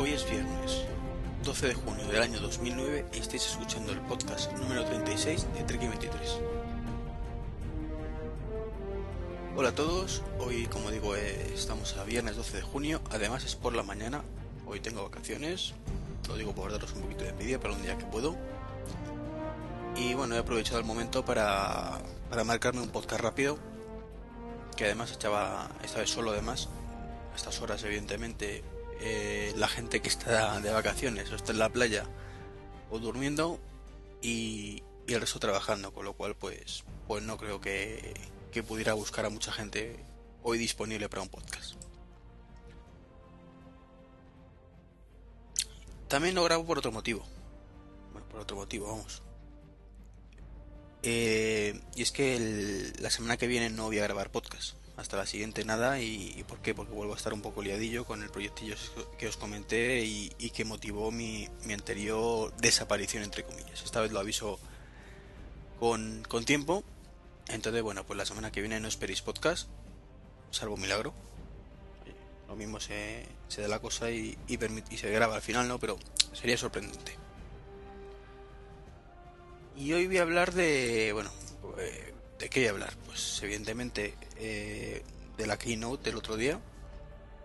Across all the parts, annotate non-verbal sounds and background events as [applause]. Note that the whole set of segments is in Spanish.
Hoy es viernes 12 de junio del año 2009 y estáis escuchando el podcast número 36 de Trek 23. Hola a todos, hoy como digo eh, estamos a viernes 12 de junio, además es por la mañana, hoy tengo vacaciones, lo digo por daros un poquito de envidia para un día que puedo. Y bueno, he aprovechado el momento para, para marcarme un podcast rápido, que además echaba esta vez solo además, a estas horas evidentemente eh, la gente que está de vacaciones o está en la playa o durmiendo y, el resto trabajando, con lo cual pues, pues no creo que, que pudiera buscar a mucha gente hoy disponible para un podcast. También lo grabo por otro motivo. Por otro motivo, vamos. Eh, y es que la semana que viene no voy a grabar podcast. Hasta la siguiente nada. ¿Y, por qué? Porque vuelvo a estar un poco liadillo con el proyectillo que os comenté y, que motivó mi, anterior desaparición, entre comillas. Esta vez lo aviso con, con tiempo. Entonces, bueno, pues la semana que viene no esperéis podcast. Salvo milagro. Lo mismo se, se da la cosa y, y, y se graba al final, ¿no? Pero sería sorprendente. Y hoy voy a hablar de, bueno, eh, ¿de qué hablar? Pues evidentemente eh, de la Keynote del otro día,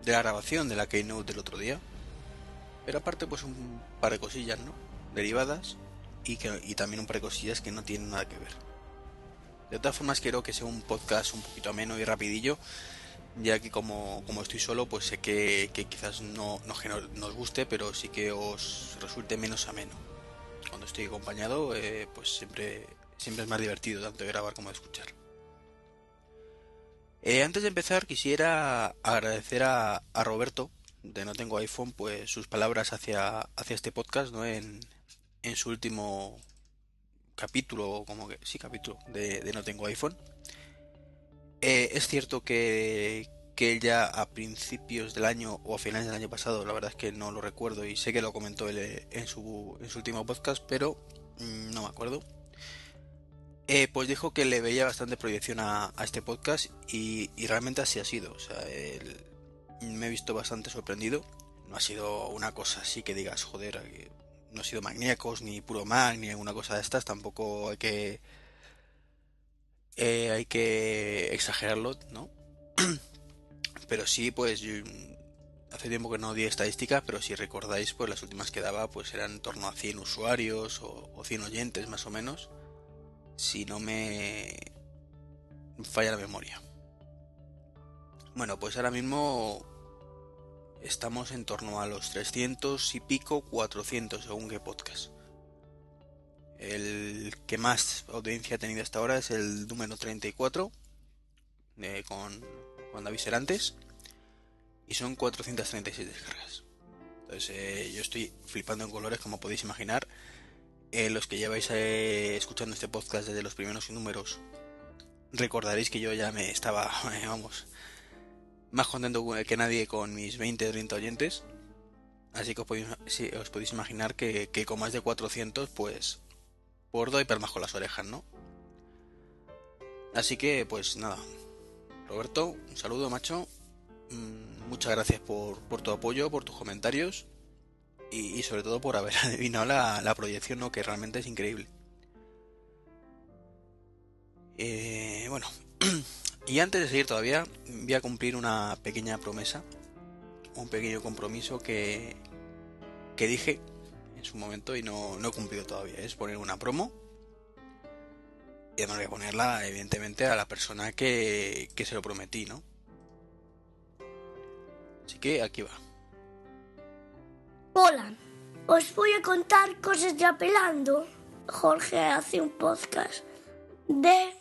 de la grabación de la Keynote del otro día, pero aparte pues un par de cosillas, ¿no? Derivadas y, que, y también un par de cosillas que no tienen nada que ver. De todas formas quiero que sea un podcast un poquito ameno y rapidillo, ya que como, como estoy solo pues sé que, que quizás no, no que no- no os guste, pero sí que os resulte menos ameno cuando estoy acompañado, eh, pues siempre, siempre es más divertido tanto de grabar como de escuchar. Eh, antes de empezar, quisiera agradecer a, Roberto, de No Tengo iPhone, pues sus palabras hacia, hacia este podcast, ¿no? En, en su último capítulo, como que sí, capítulo de, de No Tengo iPhone. Eh, es cierto que, que él ya a principios del año o a finales del año pasado, la verdad es que no lo recuerdo y sé que lo comentó él eh, en su, en su último podcast, pero mm, no me acuerdo. Eh, pues dijo que le veía bastante proyección a, este podcast y, realmente así ha sido. O sea, me he visto bastante sorprendido. No ha sido una cosa así que digas, joder, que no ha sido maníacos, ni puro mag, ni alguna cosa de estas. Tampoco hay que. eh, hay que exagerarlo, ¿no? [clears throat] Pero sí, pues yo- hace tiempo que no di estadísticas, pero si recordáis, pues las últimas que daba pues eran en torno a 100 usuarios o, o 100 oyentes más o menos, si no me falla la memoria. Bueno, pues ahora mismo estamos en torno a los 300 y pico, 400 según qué podcast. El que más audiencia ha tenido hasta ahora es el número 34 eh, con, con David Serantes y son 436 descargas. Entonces eh, yo estoy flipando en colores como podéis imaginar. Eh, los que lleváis eh, escuchando este podcast desde los primeros números recordaréis que yo ya me estaba, [laughs] eh, vamos, más contento que nadie con mis 20 30 oyentes. Así que os podéis, os podéis imaginar que, con más de 400 pues por doy palmas con las orejas, ¿no? Así que pues nada, Roberto, un saludo macho. Mm, Muchas gracias por, por tu apoyo, por tus comentarios y, sobre todo por haber [laughs] adivinado la, la proyección, ¿no? que realmente es increíble. Eh, bueno, [clears throat] y antes de seguir todavía, voy a cumplir una pequeña promesa, un pequeño compromiso que, que dije en su momento y no, no he cumplido todavía. Es poner una promo. Y además voy a ponerla, evidentemente, a la persona que, que se lo prometí, ¿no? Así que aquí va. Hola, os voy a contar cosas de Apelando. Jorge hace un podcast de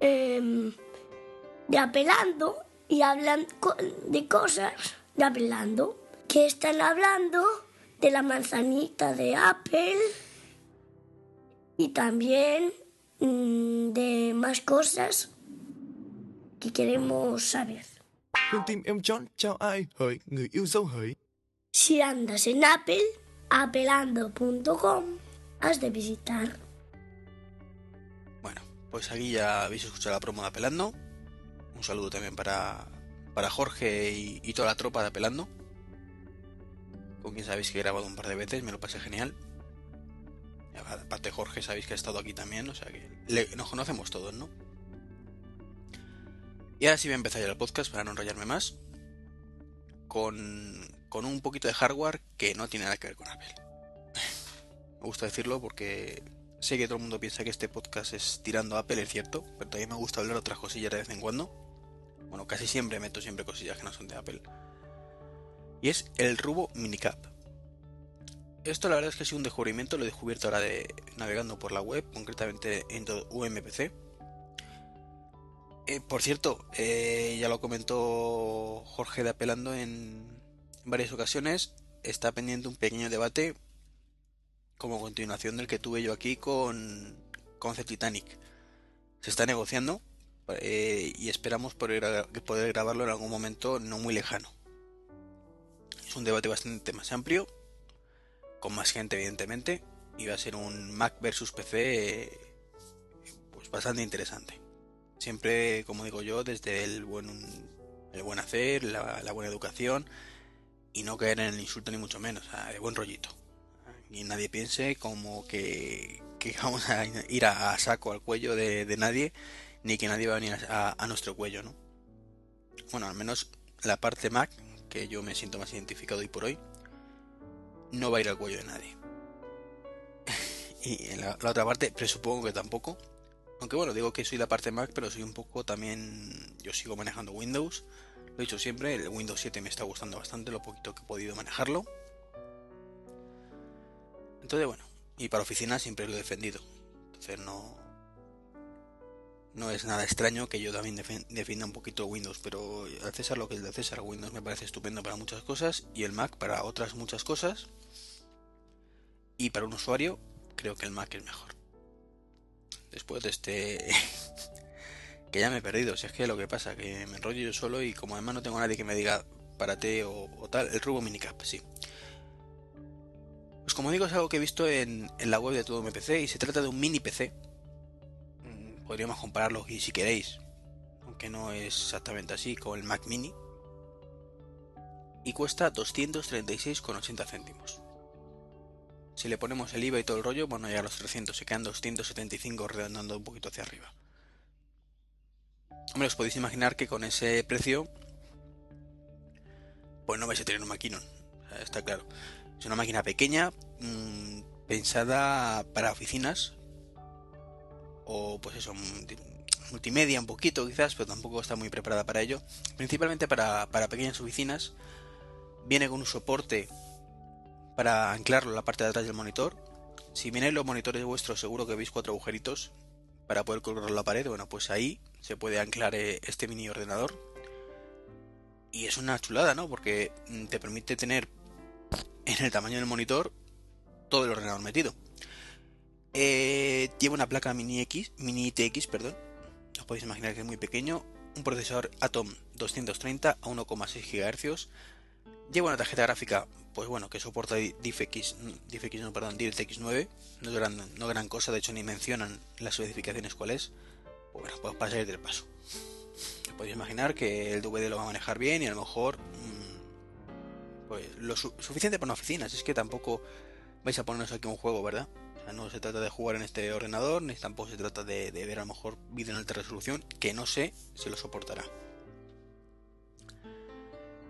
em, de Apelando y hablan de cosas de Apelando que están hablando de la manzanita de Apple y también mm, de más cosas que queremos saber. Si andas en Apple, apelando.com, has de visitar. Bueno, pues aquí ya habéis escuchado la promo de Apelando. Un saludo también para, para Jorge y, toda la tropa de Apelando. Con quien sabéis que he grabado un par de veces, me lo pasé genial. Aparte Jorge sabéis que ha estado aquí también, o sea que nos conocemos todos, ¿no? Y ahora sí voy a empezar ya el podcast para no enrollarme más. Con, con un poquito de hardware que no tiene nada que ver con Apple. me gusta decirlo porque sé que todo el mundo piensa que este podcast es tirando a Apple, es cierto, pero también me gusta hablar otras cosillas de vez en cuando. Bueno, casi siempre meto siempre cosillas que no son de Apple. Y es el Rubo Minicap. Esto la verdad es que ha sido un descubrimiento, lo he descubierto ahora de navegando por la web, concretamente en UMPC. Eh, por cierto, eh, ya lo comentó Jorge de Apelando en varias ocasiones, está pendiente un pequeño debate como continuación del que tuve yo aquí con, con The Titanic. Se está negociando eh, y esperamos poder, poder grabarlo en algún momento no muy lejano. Es un debate bastante más amplio, con más gente evidentemente, y va a ser un Mac versus PC pues bastante interesante. Siempre, como digo yo, desde el buen, el buen hacer, la, buena educación y no caer en el insulto ni mucho menos, de buen rollito. Y nadie piense como que, [laughs] vamos a ir a, saco al cuello de nadie ni que nadie va a venir a, nuestro cuello, ¿no? Bueno, al menos la parte Mac, que yo me siento más identificado hoy por hoy, no va a ir al cuello de nadie. [laughs] y la, otra parte, presupongo que tampoco. Aunque bueno, digo que soy la parte Mac, pero soy un poco también. Yo sigo manejando Windows. Lo he dicho siempre, el Windows 7 me está gustando bastante, lo poquito que he podido manejarlo. Entonces, bueno, y para oficina siempre lo he defendido. Entonces no, no es nada extraño que yo también defienda un poquito Windows, pero al César lo que es de César, Windows me parece estupendo para muchas cosas y el Mac para otras muchas cosas. Y para un usuario, creo que el Mac es mejor. Después de este... [laughs] ya me he perdido, si es que lo que pasa, que me enrollo yo solo y como además no tengo nadie que me diga párate o, o tal, el Rubo Minicap, sí. Pues como digo, es algo que he visto en, en la web de todo mi PC y se trata de un mini PC podríamos compararlo y si queréis, aunque no es exactamente así, con el Mac Mini. Y cuesta 236,80 céntimos. Si le ponemos el IVA y todo el rollo, bueno, ya los 300 se quedan 275 redondando un poquito hacia arriba. Hombre, os podéis imaginar que con ese precio, pues no vais a tener un maquinón, está claro. Es una máquina pequeña, mmm, pensada para oficinas, o pues eso, multimedia un poquito quizás, pero tampoco está muy preparada para ello. Principalmente para, pequeñas oficinas. Viene con un soporte para anclarlo en la parte de atrás del monitor. Si vienen los monitores vuestros, seguro que veis cuatro agujeritos para poder colgarlo en la pared. Bueno, pues ahí se puede anclar eh, este mini ordenador. Y es una chulada, ¿no? Porque mm, te permite tener en el tamaño del monitor todo el ordenador metido. Eh, lleva una placa mini X, mini TX, perdón. Os podéis imaginar que es muy pequeño. Un procesador Atom 230 a 1,6 GHz. Lleva una tarjeta gráfica, pues bueno, que soporta DiffX, DiffX no, perdón, DirectX 9. No gran, no gran cosa, de hecho ni mencionan las especificaciones cuál es. Bueno, pues para salir del paso. Podéis imaginar que el DVD lo va a manejar bien y a lo mejor mm, pues lo suficiente para una oficina. Si es que tampoco vais a ponernos aquí un juego, ¿verdad? no se trata de jugar en este ordenador, ni tampoco se trata de, ver a lo mejor vídeo en alta resolución, que no sé si lo soportará.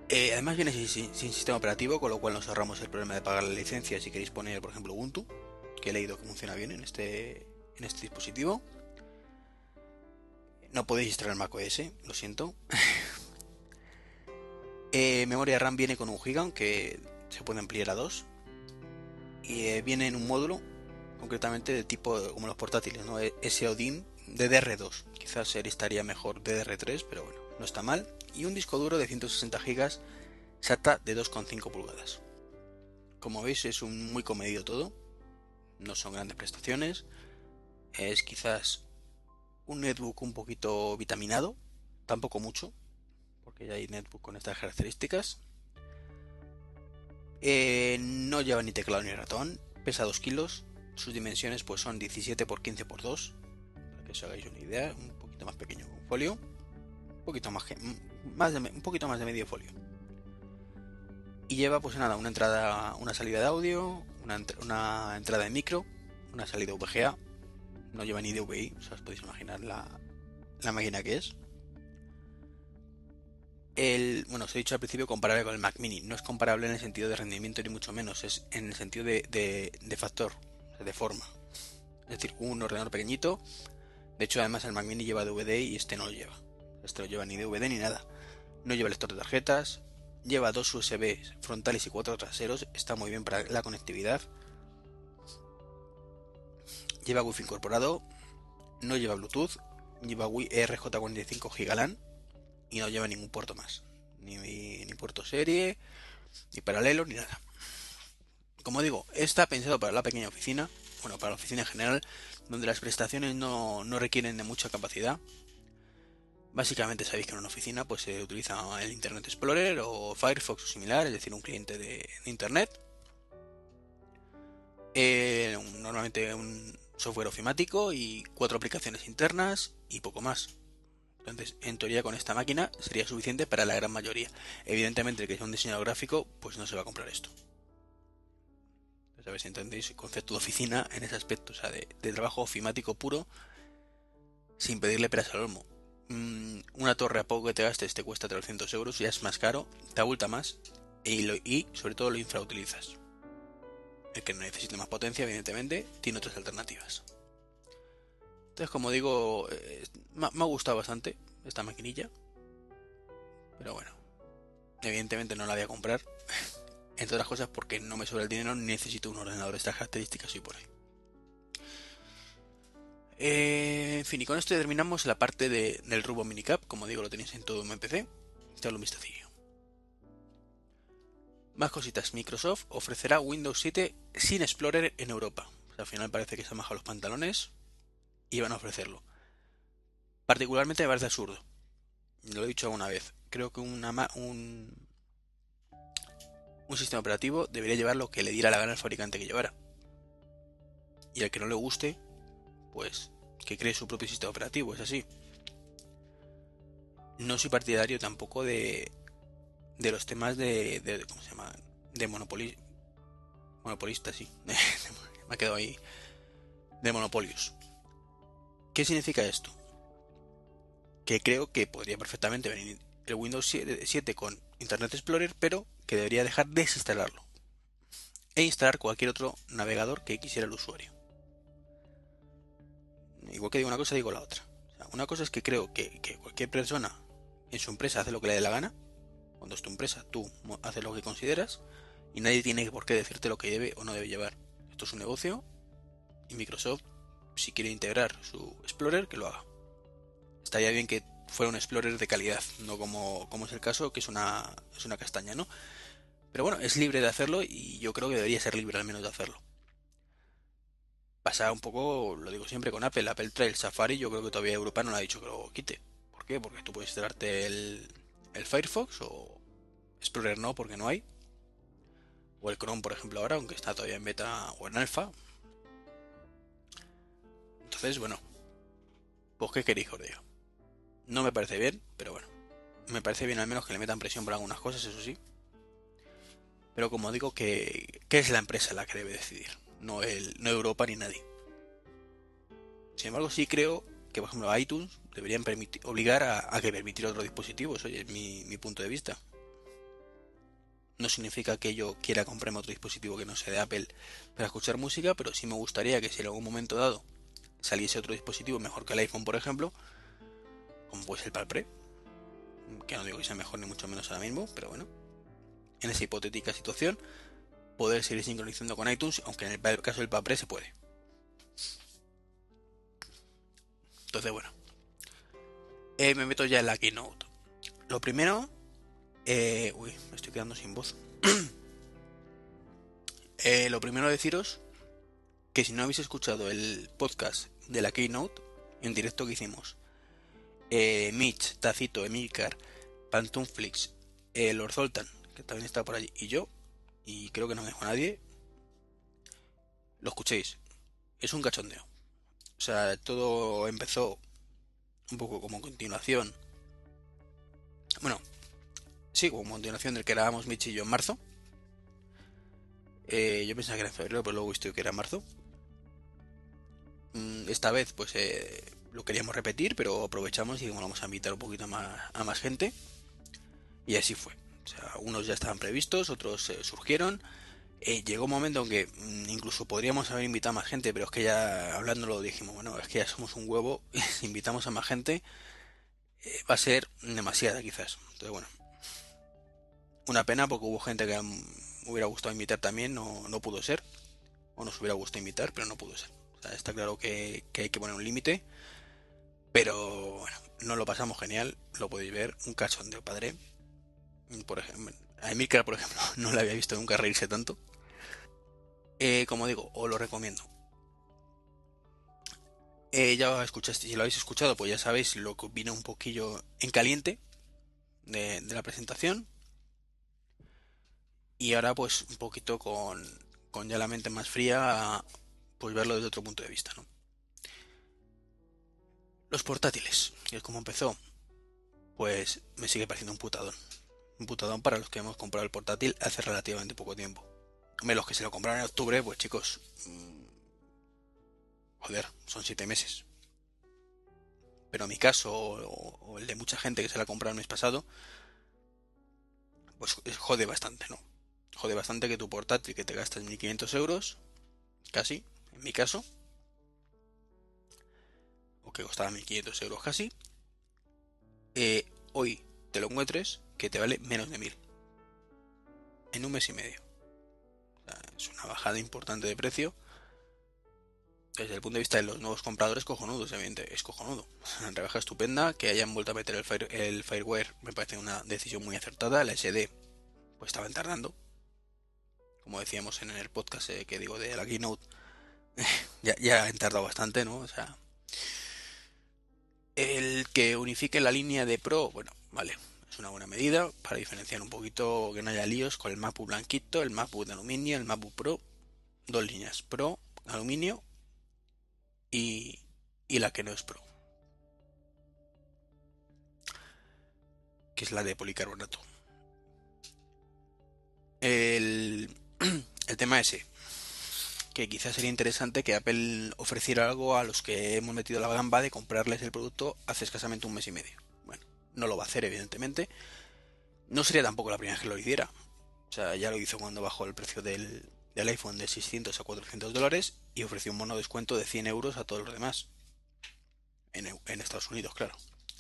Eh, además viene sin, sistema operativo, con lo cual nos ahorramos el problema de pagar la licencia si queréis poner, por ejemplo, Ubuntu, que he leído que funciona bien en este, en este dispositivo. No podéis instalar macOS, lo siento. [laughs] Eh, memoria RAM viene con un GB, aunque se puede ampliar a 2. Y eh, viene en un módulo concretamente de tipo como los portátiles, ¿no? E, SODIN DDR2. Quizás estaría mejor DDR3, pero bueno, no está mal. Y un disco duro de 160 GB SATA de 2,5 pulgadas. Como veis es un muy comedido todo. No son grandes prestaciones. Es quizás un netbook un poquito vitaminado. Tampoco mucho. Porque ya hay netbook con estas características. Eh, no lleva ni teclado ni ratón. Pesa 2 kilos. Sus dimensiones pues son 17 x 15 x 2, para que os hagáis una idea, un poquito más pequeño que un folio, un poquito más, de, un poquito más de medio folio. Y lleva pues nada, una entrada, una salida de audio, una, una entrada de micro, una salida VGA, no lleva ni DVI, o os podéis imaginar la, la máquina que es. El, bueno, os he dicho al principio comparable con el Mac Mini. No es comparable en el sentido de rendimiento ni mucho menos, es en el sentido de, de, factor, de forma. Es decir, un ordenador pequeñito. De hecho, además el Mac Mini lleva DVD y este no lo lleva. Este no lleva ni DVD ni nada. No lleva lector de tarjetas. Lleva dos USB frontales y cuatro traseros. Está muy bien para la conectividad. Lleva Wi-Fi incorporado. No lleva Bluetooth. Lleva Wi-Fi RJ45 Gigalan y no lleva ningún puerto más. Ni, ni puerto serie, ni paralelo, ni nada. Como digo, está pensado para la pequeña oficina, bueno, para la oficina en general, donde las prestaciones no, no requieren de mucha capacidad. Básicamente sabéis que en una oficina pues se utiliza el Internet Explorer o Firefox o similar, es decir, un cliente de, Internet. Eh, normalmente un software ofimático y cuatro aplicaciones internas y poco más. Entonces, en teoría con esta máquina sería suficiente para la gran mayoría. Evidentemente, el que sea un diseñador gráfico, pues no se va a comprar esto. ¿Sabes? ¿Entendéis? El concepto de oficina en ese aspecto, o sea, de, trabajo ofimático puro, sin pedirle peras al olmo. Mm, una torre a poco que te gastes te cuesta 300 euros, ya es más caro, te abulta más y sobre todo lo infrautilizas. El que necesite más potencia, evidentemente, tiene otras alternativas. Entonces, como digo, eh, me, ha gustado bastante esta maquinilla. Pero bueno, evidentemente no la voy a comprar. [laughs] Entre otras cosas porque no me sobra el dinero, necesito un ordenador de estas características y por ahí. Eh, en fin, y con esto terminamos la parte del Rubo Minicap. Como digo, lo tenéis en todo un PC. Echadle un vistacillo. Más cositas. Microsoft ofrecerá Windows 7 sin Explorer en Europa. al final parece que se han bajado los pantalones iban a ofrecerlo. Particularmente me parece absurdo. Lo he dicho alguna vez. Creo que un, un sistema operativo debería llevar lo que le diera la gana al fabricante que llevara. Y al que no le guste, pues que cree su propio sistema operativo, es así. No soy partidario tampoco de, de los temas de, de ¿cómo se llama? De monopoli, monopolista, sí. [laughs] Me ha quedado ahí. De monopolios. ¿Qué significa esto? Que creo que podría perfectamente venir el Windows 7 con Internet Explorer, pero que debería dejar desinstalarlo e instalar cualquier otro navegador que quisiera el usuario. Igual que digo una cosa, digo la otra. una cosa es que creo que, que, cualquier persona en su empresa hace lo que le dé la gana. Cuando es tu empresa, tú haces lo que consideras y nadie tiene por qué decirte lo que debe o no debe llevar. Esto es un negocio y Microsoft si quiere integrar su Explorer, que lo haga. Estaría bien que fuera un Explorer de calidad, no como, como es el caso, que es una, es una castaña, ¿no? Pero bueno, es libre de hacerlo y yo creo que debería ser libre al menos de hacerlo. Pasa un poco, lo digo siempre con Apple, Apple Trail Safari, yo creo que todavía Europa no le ha dicho que lo quite. ¿Por qué? Porque tú puedes instalarte el, el Firefox o Explorer no, porque no hay. O el Chrome, por ejemplo, ahora, aunque está todavía en beta o en alfa, entonces, bueno, pues qué queréis que os diga. No me parece bien, pero bueno. Me parece bien al menos que le metan presión por algunas cosas, eso sí. Pero como digo, que, es la empresa la que debe decidir, no, el, no Europa ni nadie. Sin embargo, sí creo que, por ejemplo, iTunes deberían obligar a, que permitir otro dispositivo. Eso es mi, punto de vista. No significa que yo quiera comprarme otro dispositivo que no sea de Apple para escuchar música, pero sí me gustaría que si en algún momento dado saliese otro dispositivo mejor que el iPhone, por ejemplo, como puede el Palpre, que no digo que sea mejor ni mucho menos ahora mismo, pero bueno, en esa hipotética situación, poder seguir sincronizando con iTunes, aunque en el caso del Palpre se puede. Entonces, bueno, eh, me meto ya en la Keynote. Lo primero, eh, uy, me estoy quedando sin voz. [clears throat] Eh, lo primero deciros que si no habéis escuchado el podcast de la Keynote, en directo que hicimos, eh, Mitch, Tacito, Emilcar, Pantunflix, eh, Lord Zoltan, que también está por allí, y yo, y creo que no me dejo nadie, lo escuchéis. Es un cachondeo. O sea, todo empezó un poco como continuación Bueno, sí, como continuación del que grabamos Mitch y yo en marzo. Eh, yo pensaba que era en febrero, pero luego visto que era en marzo. Mm, esta vez, pues eh, lo queríamos repetir, pero aprovechamos y vamos a invitar un poquito más, a más gente. Y así fue. O sea, unos ya estaban previstos, otros eh, surgieron. Eh, llegó un momento en que mm, incluso podríamos haber invitado a más gente, pero es que ya hablándolo dijimos, bueno, es que ya somos un huevo, si [laughs] invitamos a más gente eh, va a ser demasiada quizás. Entonces, bueno, una pena porque hubo gente que hubiera gustado invitar también, no, no pudo ser. O nos hubiera gustado invitar, pero no pudo ser. O sea, está claro que, que hay que poner un límite. Pero bueno, no lo pasamos genial, lo podéis ver, un cachondeo padre. Por ejemplo, a Emilcar, por ejemplo, [laughs] no le había visto nunca reírse tanto. Eh, como digo, os lo recomiendo. Eh, ya escuchaste, si lo habéis escuchado, pues ya sabéis lo que vino un poquillo en caliente de, la presentación. Y ahora pues un poquito con, con ya la mente más fría, pues verlo desde otro punto de vista, ¿no? Los portátiles, que es como empezó, pues me sigue pareciendo un putadón. Un putadón para los que hemos comprado el portátil hace relativamente poco tiempo. Los que se lo compraron en octubre, pues chicos, mmm, joder, son siete meses. Pero mi caso, o, el de mucha gente que se la ha el mes pasado, pues jode bastante, ¿no? Jode bastante que tu portátil que te gastas 1500 euros, casi, en mi caso, o que costaba 1500 euros casi, eh, hoy te lo encuentres que te vale menos de 1000 en un mes y medio. Es una bajada importante de precio. Desde el punto de vista de los nuevos compradores, cojonudos, evidentemente, es cojonudo. [laughs] Rebaja estupenda, que hayan vuelto a meter el, fire, Fireware me parece una decisión muy acertada. La SD, pues estaban tardando. Como decíamos en el podcast eh, que digo de la Keynote, [laughs] ya, ya han bastante, ¿no? O sea, el que unifique la línea de Pro, bueno, vale, es una buena medida para diferenciar un poquito que no haya líos con el MacBook blanquito, el MacBook de aluminio, el MacBook Pro, dos líneas, Pro, aluminio y, y la que no es Pro, que es la de policarbonato. El, [clears throat] el tema ese, que quizás sería interesante que Apple ofreciera algo a los que hemos metido la gamba de comprarles el producto hace escasamente un mes y medio. Bueno, no lo va a hacer, evidentemente. No sería tampoco la primera vez que lo hiciera. O sea, ya lo hizo cuando bajó el precio del, del iPhone de 600 a 400 dólares y ofreció un mono descuento de 100 euros a todos los demás. En, en Estados Unidos, claro.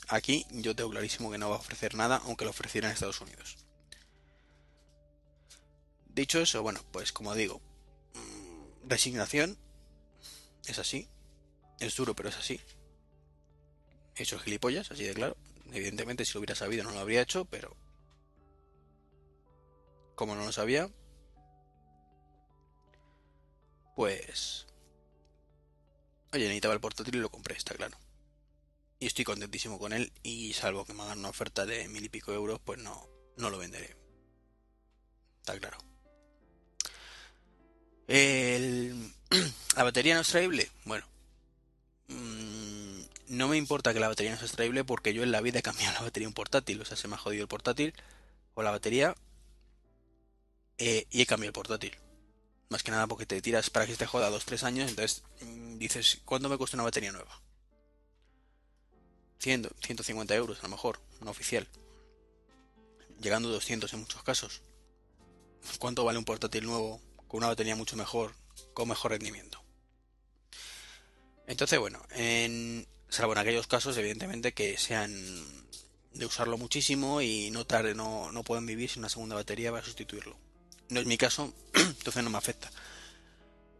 Aquí yo tengo clarísimo que no va a ofrecer nada, aunque lo ofreciera en Estados Unidos. Dicho eso, bueno, pues como digo, resignación. Es así. Es duro, pero es así. He hecho gilipollas, así de claro. Evidentemente, si lo hubiera sabido, no lo habría hecho, pero. Como no lo sabía. Pues. Oye, necesitaba el portátil y lo compré, está claro. Y estoy contentísimo con él. Y salvo que me hagan una oferta de mil y pico euros, pues no, no lo venderé. Está claro. [clears throat] ¿La batería no es extraíble? Bueno. Mmm, no me importa que la batería no sea extraíble porque yo en la vida he cambiado la batería un portátil. O sea, se me ha jodido el portátil o la batería eh, y he cambiado el portátil. Más que nada porque te tiras para que te joda 2-3 años. Entonces mmm, dices, ¿cuánto me cuesta una batería nueva? 100, 150 euros a lo mejor, no oficial. Llegando a 200 en muchos casos. ¿Cuánto vale un portátil nuevo con una batería mucho mejor, con mejor rendimiento. Entonces, bueno, en, salvo en aquellos casos, evidentemente, que sean de usarlo muchísimo y no tarde, no, no puedan vivir sin una segunda batería para sustituirlo. No es mi caso, [clears throat] entonces no me afecta.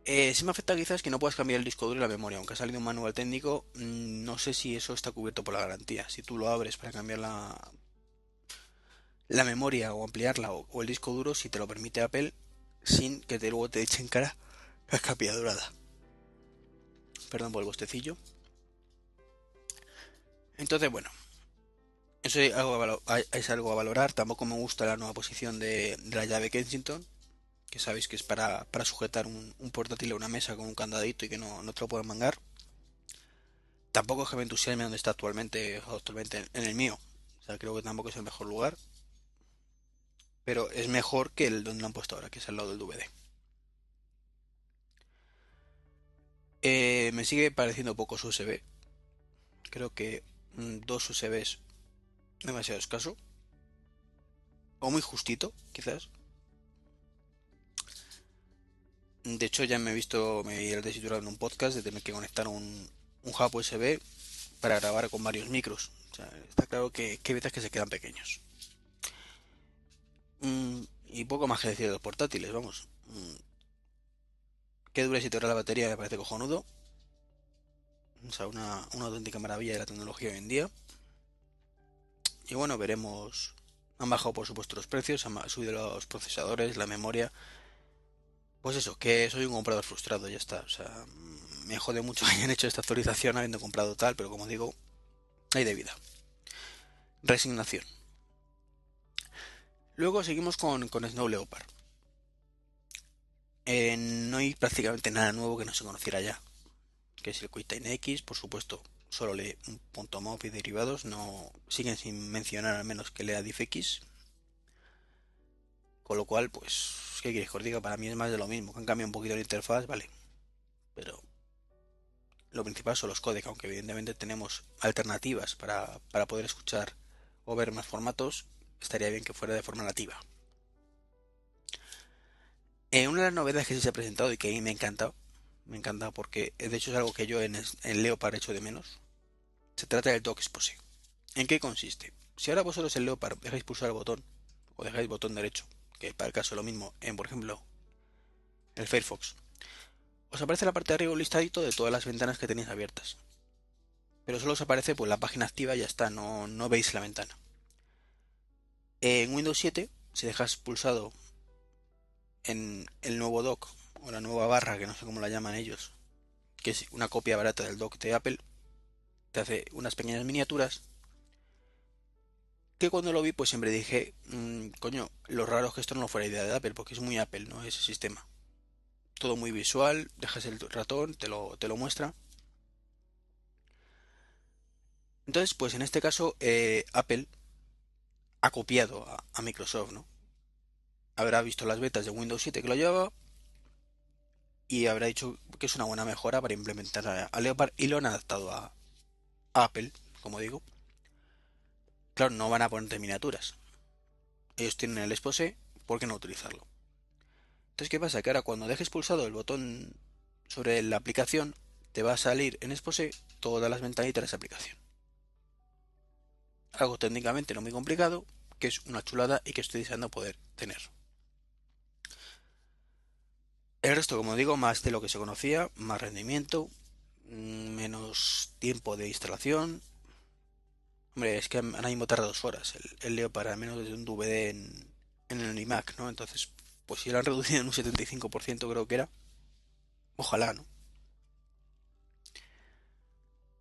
Eh, sí me afecta quizás que no puedas cambiar el disco duro y la memoria, aunque ha salido un manual técnico, mmm, no sé si eso está cubierto por la garantía. Si tú lo abres para cambiar la, la memoria o ampliarla o, o el disco duro, si te lo permite Apple, sin que te, luego te echen cara cascapilla dorada. Perdón por el bostecillo. Entonces, bueno, eso es algo, a algo valorar. Tampoco me gusta la nueva posición de, la llave Kensington, que sabéis que es para, para sujetar un, portátil a una mesa con un candadito y que no, no te lo pueden mangar. Tampoco es que me entusiasme donde está actualmente, actualmente en el mío. sea, creo que tampoco es el mejor lugar. Pero es mejor que el donde lo han puesto ahora, que es al lado del DVD. Eh, me sigue pareciendo poco su USB. Creo que mm, dos USBs demasiado escaso. O muy justito, quizás. De hecho, ya me he visto, me he desituado en un podcast de tener que conectar un, un hub USB para grabar con varios micros. Está claro que, que hay que se quedan pequeños. Mm, y poco más que decir de los portátiles, vamos. Mm, que dure si te la batería me parece cojonudo. O sea, una, una auténtica maravilla de la tecnología hoy en día. Y bueno, veremos. Han bajado por supuesto los precios, han subido los procesadores, la memoria. Pues eso, que soy un comprador frustrado, ya está. O sea, me jode mucho [laughs] que hayan hecho esta actualización habiendo comprado tal, pero como digo, hay de vida. Resignación. Luego seguimos con, Snow Leopard. Eh, no hay prácticamente nada nuevo que no se conociera ya. Que es el QuickTime X, por supuesto, solo lee un punto .mov y derivados, no siguen sin mencionar al menos que lea diffx. Con lo cual, pues, ¿qué quieres que os diga? Para mí es más de lo mismo. Han cambiado un poquito la interfaz, vale. Pero lo principal son los codecs, aunque evidentemente tenemos alternativas para, para poder escuchar o ver más formatos, estaría bien que fuera de forma nativa. Eh, una de las novedades que se ha presentado y que a mí me ha encantado, me encanta porque de hecho es algo que yo en, en Leopard hecho de menos, se trata del Dock Expose. ¿En qué consiste? Si ahora vosotros en Leopard dejáis pulsar el botón, o dejáis botón derecho, que para el caso es lo mismo en, por ejemplo, el Firefox, os aparece la parte de arriba un listadito de todas las ventanas que tenéis abiertas. Pero solo os aparece pues la página activa y ya está, no, no veis la ventana. En Windows 7, si dejas pulsado en el nuevo dock o la nueva barra, que no sé cómo la llaman ellos, que es una copia barata del dock de Apple, te hace unas pequeñas miniaturas que cuando lo vi pues siempre dije, mmm, coño, lo raro es que esto no fuera idea de Apple, porque es muy Apple, ¿no? Ese sistema. Todo muy visual, dejas el ratón, te lo, te lo muestra. Entonces, pues en este caso, eh, Apple ha copiado a, Microsoft, ¿no? habrá visto las betas de Windows 7 que lo lleva y habrá dicho que es una buena mejora para implementar a, Leopard y lo han adaptado a, Apple, como digo. Claro, no van a poner miniaturas. Ellos tienen el Expose, ¿por qué no utilizarlo? Entonces, ¿qué pasa? Que ahora cuando dejes pulsado el botón sobre la aplicación, te va a salir en Expose todas las ventanitas de esa aplicación. Algo técnicamente no muy complicado, que es una chulada y que estoy deseando poder tener. El resto, como digo, más de lo que se conocía, más rendimiento, mm, menos tiempo de instalación. Hombre, es que ahora mismo tarda dos horas el, Leo para menos desde un DVD en, en el iMac, ¿no? Entonces, pues si lo han reducido en un 75% creo que era. Ojalá, ¿no?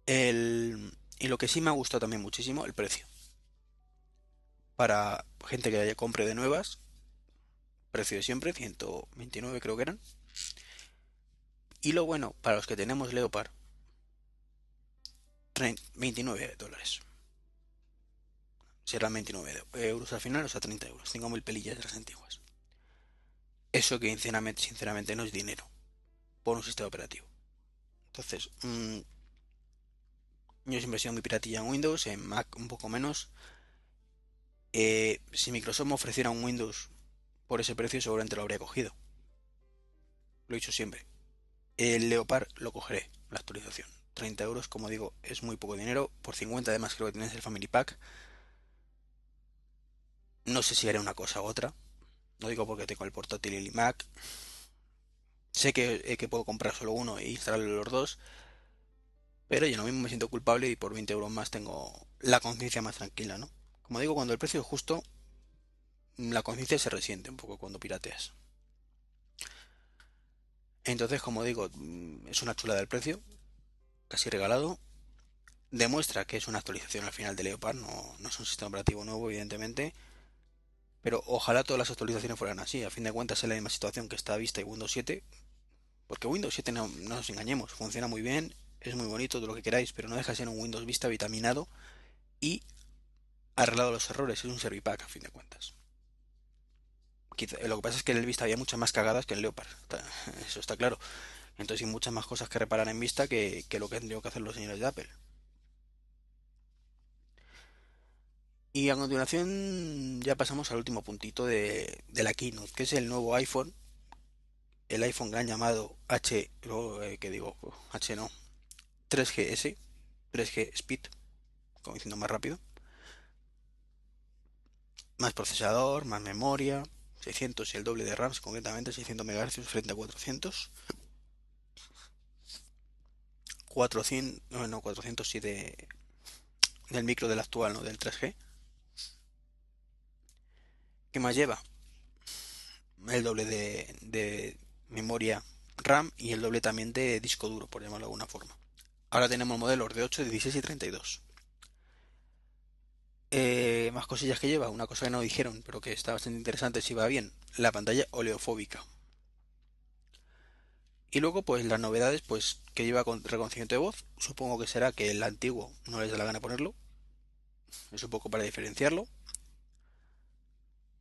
El, y lo que sí me ha gustado también muchísimo, el precio. Para gente que compre de nuevas, precio de siempre, 129 creo que eran. Y lo bueno, para los que tenemos Leopard, 29 dólares. Serán 29 euros al final, o sea, 30 euros. Tengo mil pelillas de las antiguas. Eso que sinceramente, sinceramente no es dinero por un sistema operativo. Entonces, mmm, yo siempre he sido muy piratilla en Windows, en Mac un poco menos. Eh, si Microsoft me ofreciera un Windows por ese precio seguramente lo habría cogido. Lo he dicho siempre. El Leopard lo cogeré, la actualización. 30 euros, como digo, es muy poco dinero. Por 50 además creo que tienes el Family Pack. No sé si haré una cosa u otra. No digo porque tengo el portátil y el iMac. Sé que, eh, que puedo comprar solo uno e instalarle los dos. Pero yo no mismo me siento culpable y por 20 euros más tengo la conciencia más tranquila, ¿no? Como digo, cuando el precio es justo, la conciencia se resiente un poco cuando pirateas. Entonces, como digo, mm, es una chula del precio, casi regalado. Demuestra que es una actualización al final de Leopard, no, no es un sistema operativo nuevo, evidentemente. Pero ojalá todas las actualizaciones fueran así. A fin de cuentas es la misma situación que está vista y Windows 7. Porque Windows 7, no, no, nos engañemos, funciona muy bien, es muy bonito, todo lo que queráis, pero no deja de ser un Windows Vista vitaminado y arreglado los errores, es un servipack a fin de cuentas. lo que pasa es que en el Vista había muchas más cagadas que en Leopard, eso está claro. Entonces hay muchas más cosas que reparar en Vista que, que lo que han tenido que hacer los señores de Apple. Y a continuación ya pasamos al último puntito de, la keynote, que es el nuevo iPhone. El iPhone han llamado H, eh, que digo, H no, 3GS, 3G Speed, como diciendo más rápido. Más procesador, más memoria, 600 y el doble de RAM, concretamente 600 MHz frente a 400. 400, no, no 400 sí de, del micro del actual, no del 3G. ¿Qué más lleva? El doble de, memoria RAM y el doble también de disco duro, por llamarlo de alguna forma. Ahora tenemos modelos de 8, 16 y 32. Eh, más cosillas que lleva, una cosa que no dijeron, pero que está bastante interesante si va bien, la pantalla oleofóbica. Y luego, pues las novedades, pues que lleva con reconocimiento de voz, supongo que será que el antiguo no les da la gana ponerlo. Es un poco para diferenciarlo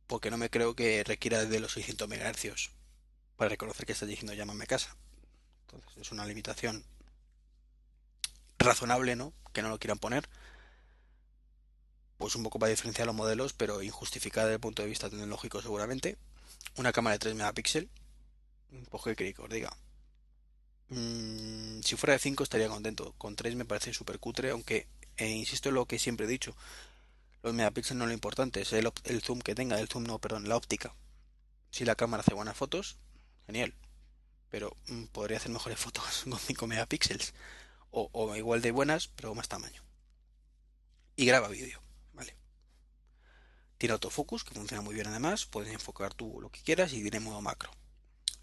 porque no me creo que requiera de los 600 MHz para reconocer que estás diciendo llámame a casa. Entonces es una limitación razonable, ¿no? Que no lo quieran poner. Pues un poco para diferenciar los modelos, pero injustificada desde el punto de vista tecnológico seguramente. Una cámara de 3 megapíxeles. Pues qué que os diga. Mm, si fuera de 5 estaría contento. Con 3 me parece súper cutre, aunque eh, insisto en lo que siempre he dicho. Los megapíxeles no es lo importante, es el, zoom que tenga, el zoom no, perdón, la óptica. Si la cámara hace buenas fotos, genial. Pero mm, podría hacer mejores [laughs] fotos con 5 megapíxeles. O, igual de buenas, pero más tamaño. Y graba vídeo. Tiene autofocus, que funciona muy bien además. Puedes enfocar tú lo que quieras y tiene modo macro.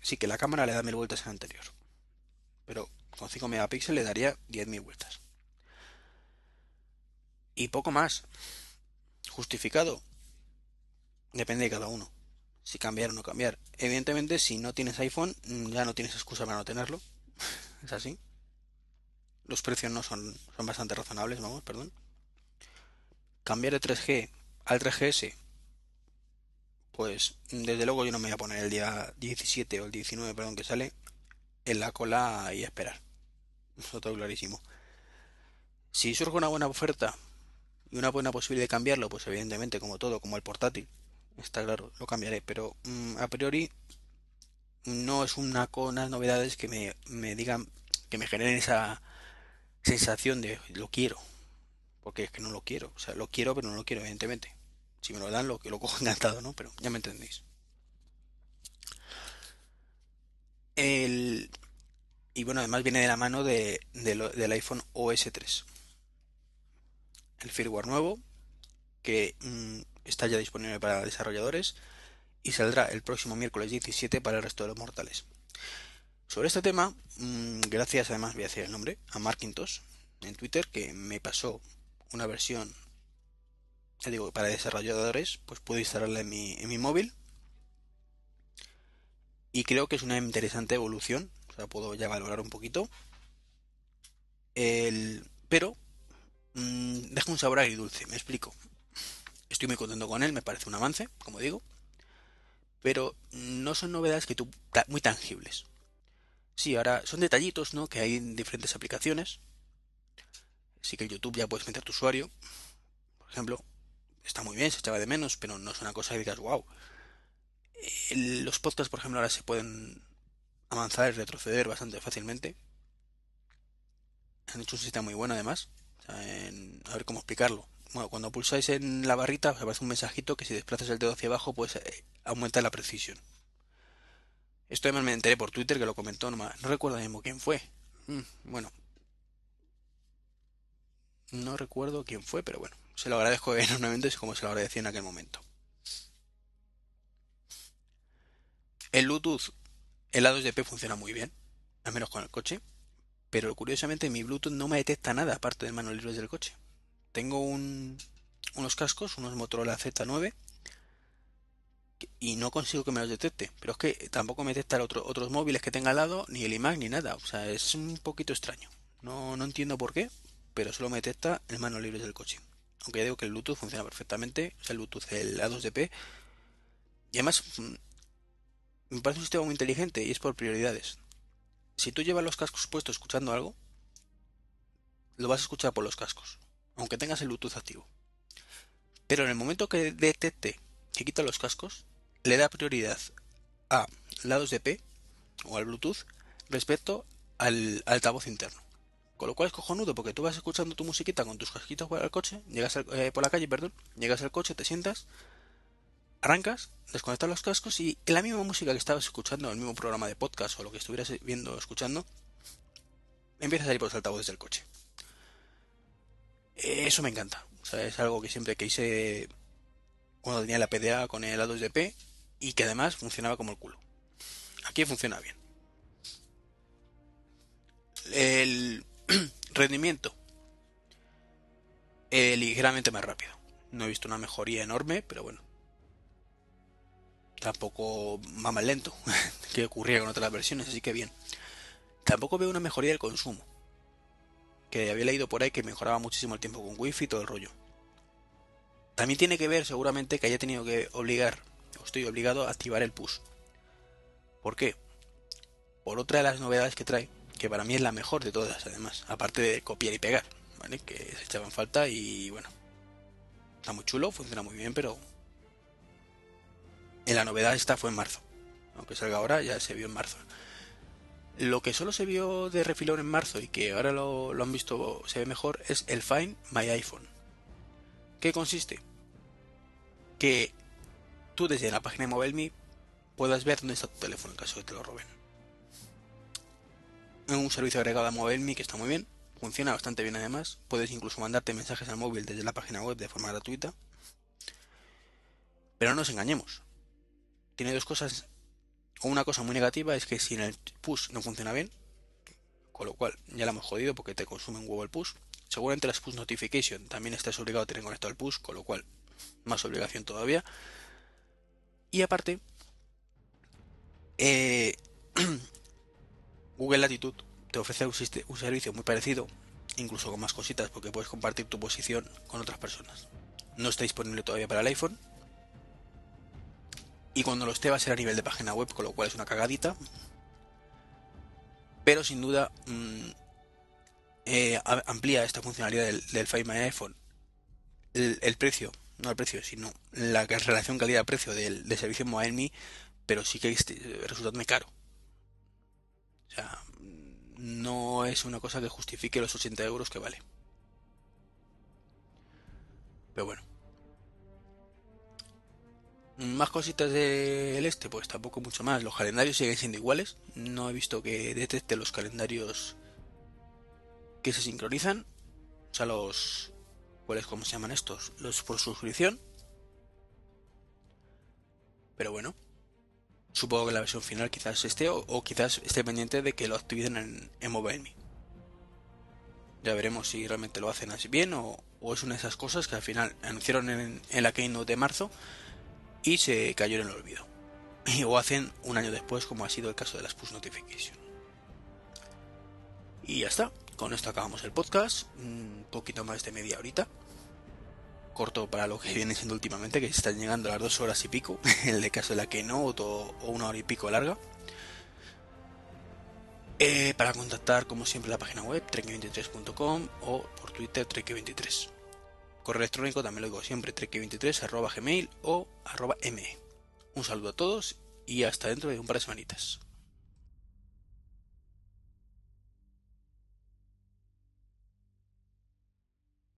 Así que la cámara le da mil vueltas al anterior. Pero con 5 megapíxeles le daría 10.000 vueltas. Y poco más. ¿Justificado? Depende de cada uno. Si cambiar o no cambiar. Evidentemente, si no tienes iPhone, ya no tienes excusa para no tenerlo. [laughs] es así. Los precios no son, son bastante razonables, vamos, perdón. Cambiar de 3G al 3GS. Pues desde luego yo no me voy a poner el día 17 o el 19, perdón, que sale en la cola y a esperar. Eso todo clarísimo. Si surge una buena oferta y una buena posibilidad de cambiarlo, pues evidentemente como todo, como el portátil, está claro, lo cambiaré, pero mm, a priori no es una con unas novedades que me, me digan, que me generen esa sensación de lo quiero, porque es que no lo quiero, o sea, lo quiero pero no lo quiero, evidentemente. Si me lo dan, lo, lo cojo [laughs] encantado, ¿no? Pero ya me entendéis. El, y bueno, además viene de la mano de, del iPhone OS 3 el firmware nuevo que mm, está ya disponible para desarrolladores y saldrá el próximo miércoles 17 para el resto de los mortales. Sobre este tema, mm, gracias además voy a decir el nombre, a Markintosh en Twitter que me pasó una versión digo, para desarrolladores, pues puedo instalarla en mi, en mi móvil. Y creo que es una interesante evolución. O sea, puedo ya valorar un poquito. El, pero Mm, deja un sabor agridulce, me explico. Estoy muy contento con él, me parece un avance, como digo, pero no son novedades que tú muy tangibles. Sí, ahora son detallitos, ¿no? Que hay en diferentes aplicaciones. Sí que YouTube ya puedes meter tu usuario, por ejemplo, está muy bien, se echaba de menos, pero no es una cosa que digas, wow. Los podcasts, por ejemplo, ahora se pueden avanzar y retroceder bastante fácilmente. Han hecho un sistema muy bueno, además a ver cómo explicarlo. Bueno, cuando pulsáis en la barrita os aparece un mensajito que si desplazas el dedo hacia abajo pues eh, aumenta la precisión. Esto además me enteré por Twitter que lo comentó, no, no recuerdo mismo quién fue. Mm, bueno. No recuerdo quién fue, pero bueno, se lo agradezco [laughs] enormemente como se lo agradecí en aquel momento. El Bluetooth, el A2DP funciona muy bien, al menos con el coche pero curiosamente mi Bluetooth no me detecta nada aparte de manos libres del coche. Tengo unos cascos, unos Motorola Z9 y no consigo que me los detecte. Pero es que tampoco me detecta otros móviles que tenga al lado, ni el iMac ni nada. O sea, es un poquito extraño. No, no entiendo por qué, pero solo me detecta el manos libres del coche. Aunque ya digo que el Bluetooth funciona perfectamente, o sea, el Bluetooth, el A2DP. Y además, mm, me parece un sistema muy inteligente y es por prioridades. Si tú llevas los cascos puestos escuchando algo, lo vas a escuchar por los cascos, aunque tengas el Bluetooth activo. Pero en el momento que detecte que quita los cascos, le da prioridad a lados de P o al Bluetooth respecto al altavoz interno. Con lo cual es cojonudo porque tú vas escuchando tu musiquita con tus casquitos por coche, llegas eh, por la calle, perdón, llegas al coche, te sientas, arrancas, desconectas los cascos y la misma música que estabas escuchando, el mismo programa de podcast o lo que estuvieras viendo o escuchando, empieza a salir por los altavoces del coche. Eso me encanta. O sea, es algo que siempre quise cuando tenía la PDA con el A2DP y que además funcionaba como el culo. Aquí funciona bien. El [clears throat] rendimiento. Eh, ligeramente más rápido. No he visto una mejoría enorme, pero bueno. Tampoco va más lento [laughs] que ocurría con otras versiones, así que bien. Tampoco veo una mejoría del consumo. Que había leído por ahí que mejoraba muchísimo el tiempo con wifi y todo el rollo. También tiene que ver seguramente que haya tenido que obligar, o estoy obligado a activar el push. ¿Por qué? Por otra de las novedades que trae, que para mí es la mejor de todas además, aparte de copiar y pegar, ¿vale? Que se echaban falta y bueno, está muy chulo, funciona muy bien, pero en la novedad esta fue en marzo. Aunque salga ahora, ya se vio en marzo. Lo que solo se vio de refilón en marzo y que ahora lo, lo han visto, se ve mejor, es el Find My iPhone. ¿Qué consiste? Que tú desde la página de MobileMe puedas ver dónde está tu teléfono en caso de que te lo roben. Un servicio agregado a MobileMe que está muy bien, funciona bastante bien además. Puedes incluso mandarte mensajes al móvil desde la página web de forma gratuita. Pero no nos engañemos. Tiene dos cosas. O una cosa muy negativa es que si en el push no funciona bien, con lo cual ya la hemos jodido porque te consume un huevo el push. Seguramente las push notification también estás obligado a tener conectado el push, con lo cual más obligación todavía. Y aparte, eh, [clears throat] Google Latitude te ofrece un, servicio muy parecido, incluso con más cositas, porque puedes compartir tu posición con otras personas. No está disponible todavía para el iPhone. Y cuando lo esté va a ser a nivel de página web, con lo cual es una cagadita. Pero sin duda mmm, eh, amplía esta funcionalidad del, del Find My iPhone el, precio, no el precio, sino la relación calidad-precio del, del, servicio MobileMe, pero sí que este, resulta caro. O sea, no es una cosa que justifique los 80 euros que vale. Pero bueno. Más cositas del este, pues tampoco mucho más. Los calendarios siguen siendo iguales. No he visto que detecte los calendarios que se sincronizan. O sea, los... ¿Cuáles, cómo se llaman estos? Los por suscripción. Pero bueno. Supongo que la versión final quizás esté o, quizás esté pendiente de que lo activicen en, en MobileMe. Ya veremos si realmente lo hacen así bien o, es una de esas cosas que al final anunciaron en, en la Keynote de marzo y se cayó en el olvido. [laughs] o hacen un año después como ha sido el caso de las push notification. Y ya está con esto acabamos el podcast. Un poquito más de media horita. Corto para lo que viene siendo últimamente, que están llegando a las dos horas y pico. [laughs] En el caso de la que no, o una hora y pico larga. Eh, para contactar, como siempre, la página web trek23.com o por Twitter trek23. Correo electrónico también lo digo siempre, trek23 arroba gmail o arroba me. Un saludo a todos y hasta dentro de un par de semanitas.